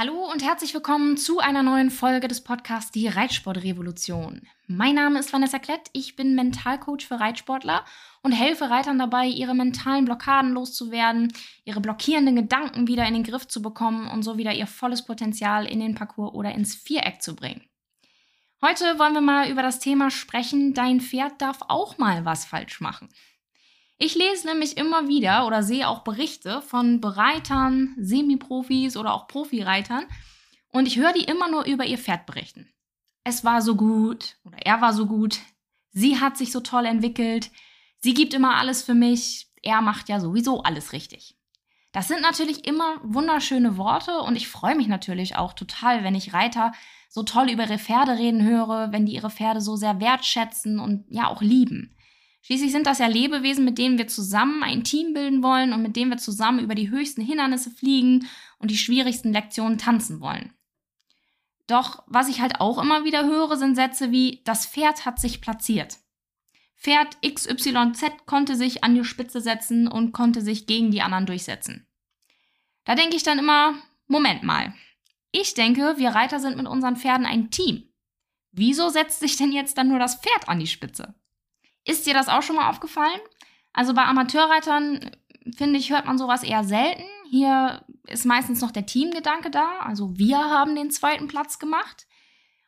Hallo und herzlich willkommen zu einer neuen Folge des Podcasts Die Reitsportrevolution. Mein Name ist Vanessa Klett, ich bin Mentalcoach für Reitsportler und helfe Reitern dabei, ihre mentalen Blockaden loszuwerden, ihre blockierenden Gedanken wieder in den Griff zu bekommen und so wieder ihr volles Potenzial in den Parcours oder ins Viereck zu bringen. Heute wollen wir mal über das Thema sprechen, dein Pferd darf auch mal was falsch machen. Ich lese nämlich immer wieder oder sehe auch Berichte von Bereitern, Semiprofis oder auch Profireitern und ich höre die immer nur über ihr Pferd berichten. Es war so gut oder er war so gut, sie hat sich so toll entwickelt, sie gibt immer alles für mich, er macht ja sowieso alles richtig. Das sind natürlich immer wunderschöne Worte und ich freue mich natürlich auch total, wenn ich Reiter so toll über ihre Pferde reden höre, wenn die ihre Pferde so sehr wertschätzen und ja auch lieben. Schließlich sind das ja Lebewesen, mit denen wir zusammen ein Team bilden wollen und mit denen wir zusammen über die höchsten Hindernisse fliegen und die schwierigsten Lektionen tanzen wollen. Doch was ich halt auch immer wieder höre, sind Sätze wie das Pferd hat sich platziert. Pferd XYZ konnte sich an die Spitze setzen und konnte sich gegen die anderen durchsetzen. Da denke ich dann immer, Moment mal. Ich denke, wir Reiter sind mit unseren Pferden ein Team. Wieso setzt sich denn jetzt dann nur das Pferd an die Spitze? Ist dir das auch schon mal aufgefallen? Also bei Amateurreitern, finde ich, hört man sowas eher selten. Hier ist meistens noch der Teamgedanke da. Also wir haben den zweiten Platz gemacht.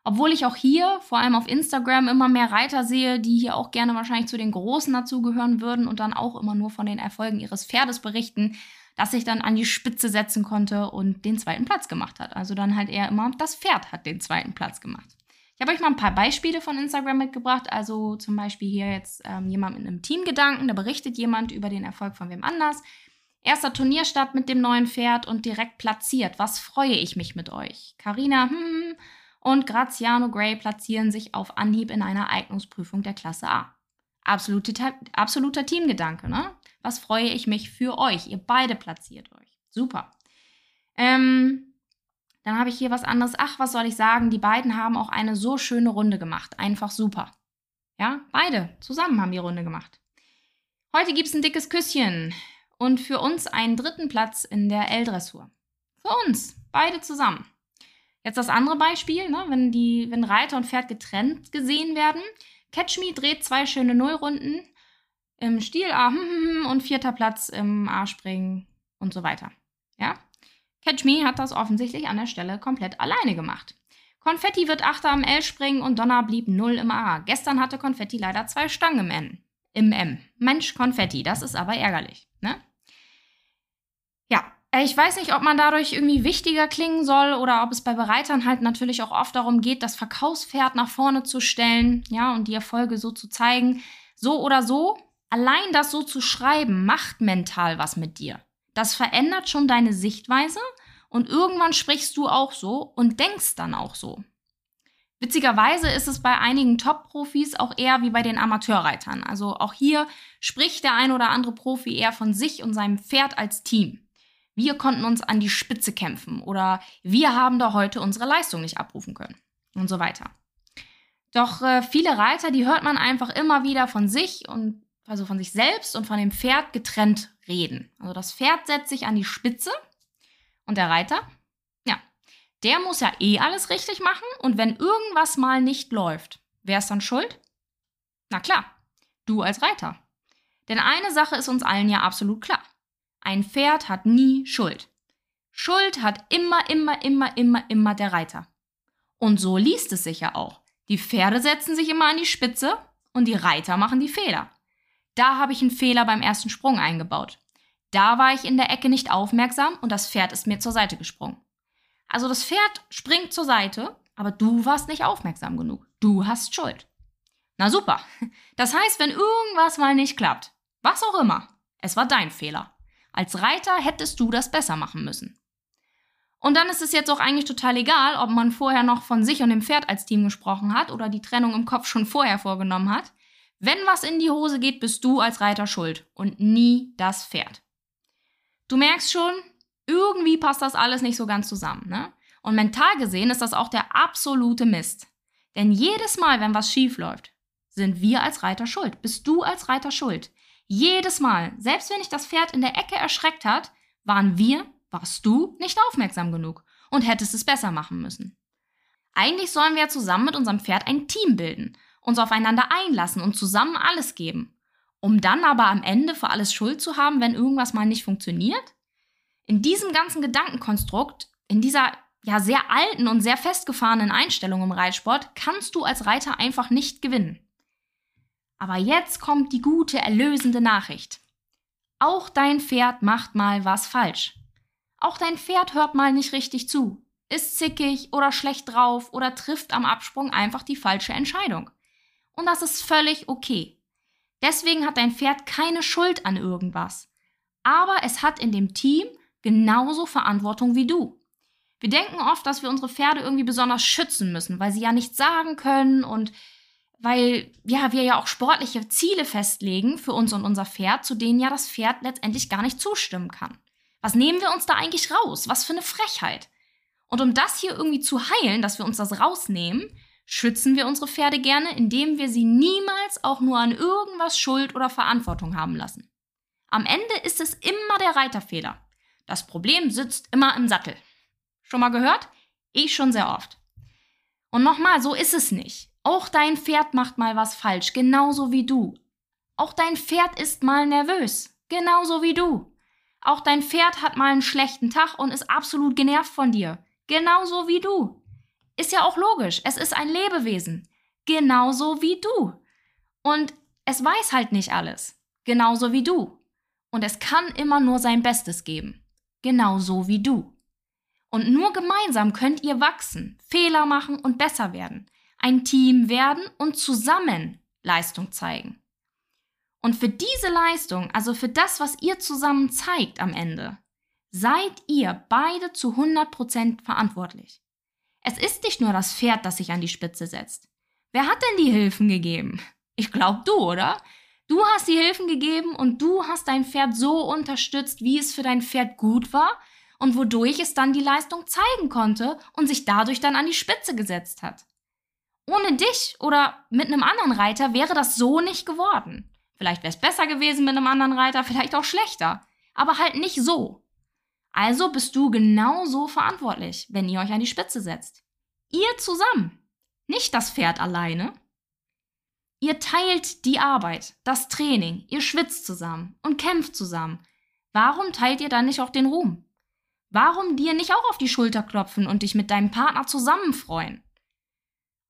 Obwohl ich auch hier, vor allem auf Instagram, immer mehr Reiter sehe, die hier auch gerne wahrscheinlich zu den Großen dazugehören würden und dann auch immer nur von den Erfolgen ihres Pferdes berichten, dass sich dann an die Spitze setzen konnte und den zweiten Platz gemacht hat. Also dann halt eher immer das Pferd hat den zweiten Platz gemacht. Ich habe euch mal ein paar Beispiele von Instagram mitgebracht. Also zum Beispiel hier jetzt ähm, jemand mit einem Teamgedanken, da berichtet jemand über den Erfolg von wem anders. Erster Turnierstart mit dem neuen Pferd und direkt platziert. Was freue ich mich mit euch? Carina hm, hm, und Graziano Gray platzieren sich auf Anhieb in einer Eignungsprüfung der Klasse A. Absolute, absoluter Teamgedanke, ne? Was freue ich mich für euch? Ihr beide platziert euch. Super. Ähm, dann habe ich hier was anderes. Ach, was soll ich sagen? Die beiden haben auch eine so schöne Runde gemacht. Einfach super. Ja, beide zusammen haben die Runde gemacht. Heute gibt es ein dickes Küsschen und für uns einen dritten Platz in der L-Dressur. Für uns, beide zusammen. Jetzt das andere Beispiel, ne, wenn, die, wenn Reiter und Pferd getrennt gesehen werden. Catch Me dreht zwei schöne Nullrunden im Stil A und vierter Platz im A-Springen und so weiter. Catch Me hat das offensichtlich an der Stelle komplett alleine gemacht. Konfetti wird Achter am L springen und Donner blieb Null im A. Gestern hatte Konfetti leider zwei Stangen im N. Im M. Mensch, Konfetti, das ist aber ärgerlich, ne? Ja, ich weiß nicht, ob man dadurch irgendwie wichtiger klingen soll oder ob es bei Bereitern halt natürlich auch oft darum geht, das Verkaufspferd nach vorne zu stellen, ja, und die Erfolge so zu zeigen. So oder so, allein das so zu schreiben, macht mental was mit dir. Das verändert schon deine Sichtweise und irgendwann sprichst du auch so und denkst dann auch so. Witzigerweise ist es bei einigen Top-Profis auch eher wie bei den Amateurreitern. Also auch hier spricht der ein oder andere Profi eher von sich und seinem Pferd als Team. Wir konnten uns an die Spitze kämpfen oder wir haben da heute unsere Leistung nicht abrufen können und so weiter. Doch äh, viele Reiter, die hört man einfach immer wieder von sich und also von sich selbst und von dem Pferd getrennt reden. Also das Pferd setzt sich an die Spitze und der Reiter, ja, der muss ja eh alles richtig machen und wenn irgendwas mal nicht läuft, wer ist dann schuld? Na klar, du als Reiter. Denn eine Sache ist uns allen ja absolut klar. Ein Pferd hat nie Schuld. Schuld hat immer, immer, immer, immer, immer der Reiter. Und so liest es sich ja auch. Die Pferde setzen sich immer an die Spitze und die Reiter machen die Fehler. Da habe ich einen Fehler beim ersten Sprung eingebaut. Da war ich in der Ecke nicht aufmerksam und das Pferd ist mir zur Seite gesprungen. Also das Pferd springt zur Seite, aber du warst nicht aufmerksam genug. Du hast Schuld. Na super. Das heißt, wenn irgendwas mal nicht klappt, was auch immer, es war dein Fehler. Als Reiter hättest du das besser machen müssen. Und dann ist es jetzt auch eigentlich total egal, ob man vorher noch von sich und dem Pferd als Team gesprochen hat oder die Trennung im Kopf schon vorher vorgenommen hat. Wenn was in die Hose geht, bist du als Reiter schuld und nie das Pferd. Du merkst schon, irgendwie passt das alles nicht so ganz zusammen, ne? Und mental gesehen ist das auch der absolute Mist. Denn jedes Mal, wenn was schief läuft, sind wir als Reiter schuld. Bist du als Reiter schuld. Jedes Mal, selbst wenn dich das Pferd in der Ecke erschreckt hat, waren wir, warst du nicht aufmerksam genug. und hättest es besser machen müssen. Eigentlich sollen wir zusammen mit unserem Pferd ein Team bilden, uns aufeinander einlassen und zusammen alles geben. Um dann aber am Ende für alles Schuld zu haben, wenn irgendwas mal nicht funktioniert? In diesem ganzen Gedankenkonstrukt, in dieser ja sehr alten und sehr festgefahrenen Einstellung im Reitsport, kannst du als Reiter einfach nicht gewinnen. Aber jetzt kommt die gute, erlösende Nachricht. Auch dein Pferd macht mal was falsch. Auch dein Pferd hört mal nicht richtig zu, ist zickig oder schlecht drauf oder trifft am Absprung einfach die falsche Entscheidung. Und das ist völlig okay. Deswegen hat dein Pferd keine Schuld an irgendwas. Aber es hat in dem Team genauso Verantwortung wie du. Wir denken oft, dass wir unsere Pferde irgendwie besonders schützen müssen, weil sie ja nichts sagen können und weil ja, wir ja auch sportliche Ziele festlegen für uns und unser Pferd, zu denen ja das Pferd letztendlich gar nicht zustimmen kann. Was nehmen wir uns da eigentlich raus? Was für eine Frechheit. Und um das hier irgendwie zu heilen, dass wir uns das rausnehmen, schützen wir unsere Pferde gerne, indem wir sie niemals auch nur an irgendwas Schuld oder Verantwortung haben lassen. Am Ende ist es immer der Reiterfehler. Das Problem sitzt immer im Sattel. Schon mal gehört? Ich schon sehr oft. Und nochmal, so ist es nicht. Auch dein Pferd macht mal was falsch, genauso wie du. Auch dein Pferd ist mal nervös, genauso wie du. Auch dein Pferd hat mal einen schlechten Tag und ist absolut genervt von dir, genauso wie du. Ist ja auch logisch, es ist ein Lebewesen, genauso wie du. Und es weiß halt nicht alles, genauso wie du. Und es kann immer nur sein Bestes geben, genauso wie du. Und nur gemeinsam könnt ihr wachsen, Fehler machen und besser werden ein Team werden und zusammen Leistung zeigen. Und für diese Leistung, also für das, was ihr zusammen zeigt am Ende, seid ihr beide zu 100% verantwortlich. Es ist nicht nur das Pferd, das sich an die Spitze setzt. Wer hat denn die Hilfen gegeben? Ich glaube du, oder? Du hast die Hilfen gegeben und du hast dein Pferd so unterstützt, wie es für dein Pferd gut war und wodurch es dann die Leistung zeigen konnte und sich dadurch dann an die Spitze gesetzt hat. Ohne dich oder mit einem anderen Reiter wäre das so nicht geworden. Vielleicht wäre es besser gewesen mit einem anderen Reiter, vielleicht auch schlechter, aber halt nicht so. Also bist du genauso verantwortlich, wenn ihr euch an die Spitze setzt. Ihr zusammen, nicht das Pferd alleine. Ihr teilt die Arbeit, das Training, ihr schwitzt zusammen und kämpft zusammen. Warum teilt ihr dann nicht auch den Ruhm? Warum dir nicht auch auf die Schulter klopfen und dich mit deinem Partner zusammen freuen?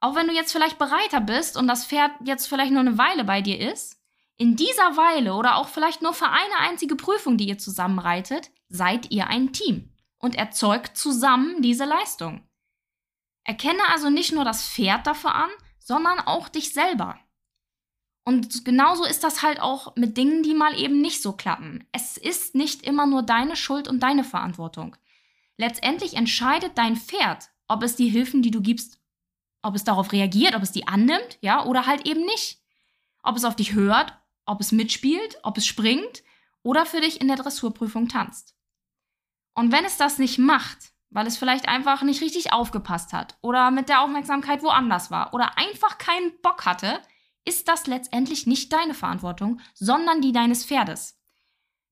Auch wenn du jetzt vielleicht bereiter bist und das Pferd jetzt vielleicht nur eine Weile bei dir ist, in dieser Weile oder auch vielleicht nur für eine einzige Prüfung, die ihr zusammenreitet, seid ihr ein Team und erzeugt zusammen diese Leistung. Erkenne also nicht nur das Pferd dafür an, sondern auch dich selber. Und genauso ist das halt auch mit Dingen, die mal eben nicht so klappen. Es ist nicht immer nur deine Schuld und deine Verantwortung. Letztendlich entscheidet dein Pferd, ob es die Hilfen, die du gibst, ob es darauf reagiert, ob es die annimmt, ja, oder halt eben nicht. Ob es auf dich hört, ob es mitspielt, ob es springt oder für dich in der Dressurprüfung tanzt. Und wenn es das nicht macht, weil es vielleicht einfach nicht richtig aufgepasst hat oder mit der Aufmerksamkeit woanders war oder einfach keinen Bock hatte, ist das letztendlich nicht deine Verantwortung, sondern die deines Pferdes.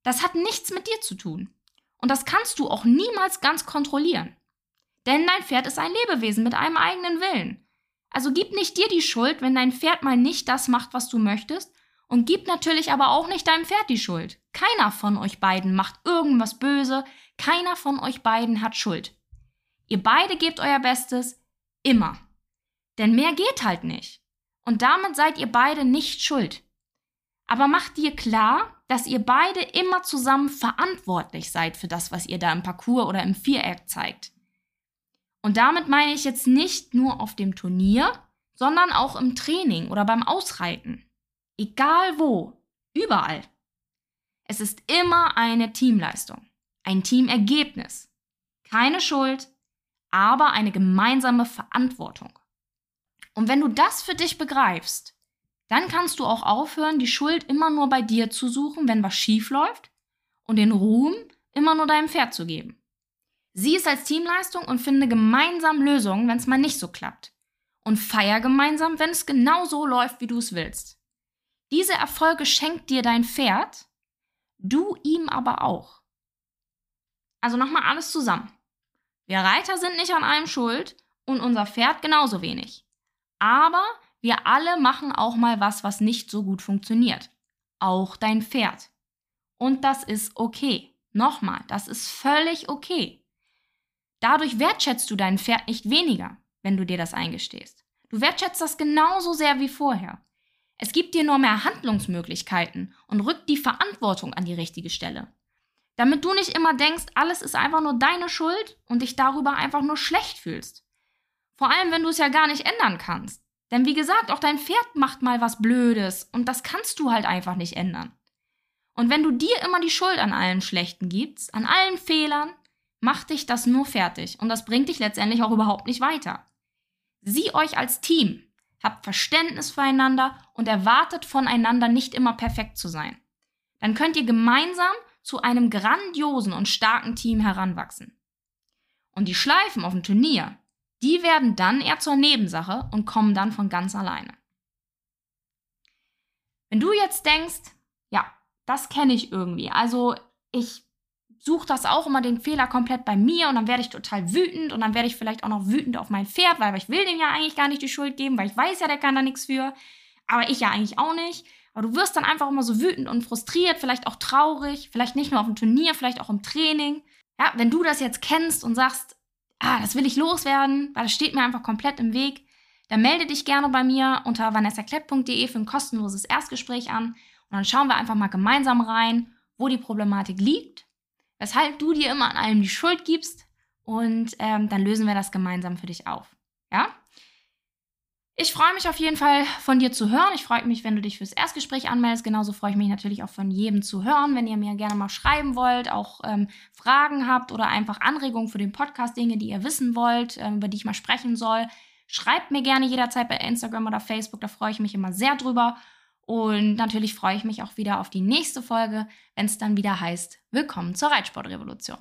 Das hat nichts mit dir zu tun. Und das kannst du auch niemals ganz kontrollieren. Denn dein Pferd ist ein Lebewesen mit einem eigenen Willen. Also gib nicht dir die Schuld, wenn dein Pferd mal nicht das macht, was du möchtest, und gib natürlich aber auch nicht deinem Pferd die Schuld. Keiner von euch beiden macht irgendwas böse, keiner von euch beiden hat Schuld. Ihr beide gebt euer Bestes, immer. Denn mehr geht halt nicht. Und damit seid ihr beide nicht schuld. Aber macht dir klar, dass ihr beide immer zusammen verantwortlich seid für das, was ihr da im Parcours oder im Viereck zeigt. Und damit meine ich jetzt nicht nur auf dem Turnier, sondern auch im Training oder beim Ausreiten. Egal wo, überall. Es ist immer eine Teamleistung, ein Teamergebnis. Keine Schuld, aber eine gemeinsame Verantwortung. Und wenn du das für dich begreifst, dann kannst du auch aufhören, die Schuld immer nur bei dir zu suchen, wenn was schief läuft, und den Ruhm immer nur deinem Pferd zu geben. Sieh es als Teamleistung und finde gemeinsam Lösungen, wenn es mal nicht so klappt. Und feier gemeinsam, wenn es genau so läuft, wie du es willst. Diese Erfolge schenkt dir dein Pferd, du ihm aber auch. Also nochmal alles zusammen. Wir Reiter sind nicht an allem schuld und unser Pferd genauso wenig. Aber wir alle machen auch mal was, was nicht so gut funktioniert. Auch dein Pferd. Und das ist okay. Nochmal, das ist völlig okay. Dadurch wertschätzt du dein Pferd nicht weniger, wenn du dir das eingestehst. Du wertschätzt das genauso sehr wie vorher. Es gibt dir nur mehr Handlungsmöglichkeiten und rückt die Verantwortung an die richtige Stelle. Damit du nicht immer denkst, alles ist einfach nur deine Schuld und dich darüber einfach nur schlecht fühlst. Vor allem, wenn du es ja gar nicht ändern kannst. Denn wie gesagt, auch dein Pferd macht mal was Blödes und das kannst du halt einfach nicht ändern. Und wenn du dir immer die Schuld an allen Schlechten gibst, an allen Fehlern, macht dich das nur fertig und das bringt dich letztendlich auch überhaupt nicht weiter. Sieh euch als Team, habt Verständnis füreinander und erwartet voneinander nicht immer perfekt zu sein. Dann könnt ihr gemeinsam zu einem grandiosen und starken Team heranwachsen. Und die Schleifen auf dem Turnier, die werden dann eher zur Nebensache und kommen dann von ganz alleine. Wenn du jetzt denkst, ja, das kenne ich irgendwie, also ich suche das auch immer den Fehler komplett bei mir und dann werde ich total wütend und dann werde ich vielleicht auch noch wütend auf mein Pferd, weil ich will dem ja eigentlich gar nicht die Schuld geben, weil ich weiß ja, der kann da nichts für, aber ich ja eigentlich auch nicht. Aber du wirst dann einfach immer so wütend und frustriert, vielleicht auch traurig, vielleicht nicht nur auf dem Turnier, vielleicht auch im Training. Ja, wenn du das jetzt kennst und sagst, ah, das will ich loswerden, weil das steht mir einfach komplett im Weg, dann melde dich gerne bei mir unter vanessaklett.de für ein kostenloses Erstgespräch an und dann schauen wir einfach mal gemeinsam rein, wo die Problematik liegt, weshalb du dir immer an allem die Schuld gibst und ähm, dann lösen wir das gemeinsam für dich auf. Ja? Ich freue mich auf jeden Fall von dir zu hören. Ich freue mich, wenn du dich fürs Erstgespräch anmeldest. Genauso freue ich mich natürlich auch von jedem zu hören, wenn ihr mir gerne mal schreiben wollt, auch ähm, Fragen habt oder einfach Anregungen für den Podcast, Dinge, die ihr wissen wollt, ähm, über die ich mal sprechen soll. Schreibt mir gerne jederzeit bei Instagram oder Facebook, da freue ich mich immer sehr drüber. Und natürlich freue ich mich auch wieder auf die nächste Folge, wenn es dann wieder heißt, willkommen zur Reitsportrevolution.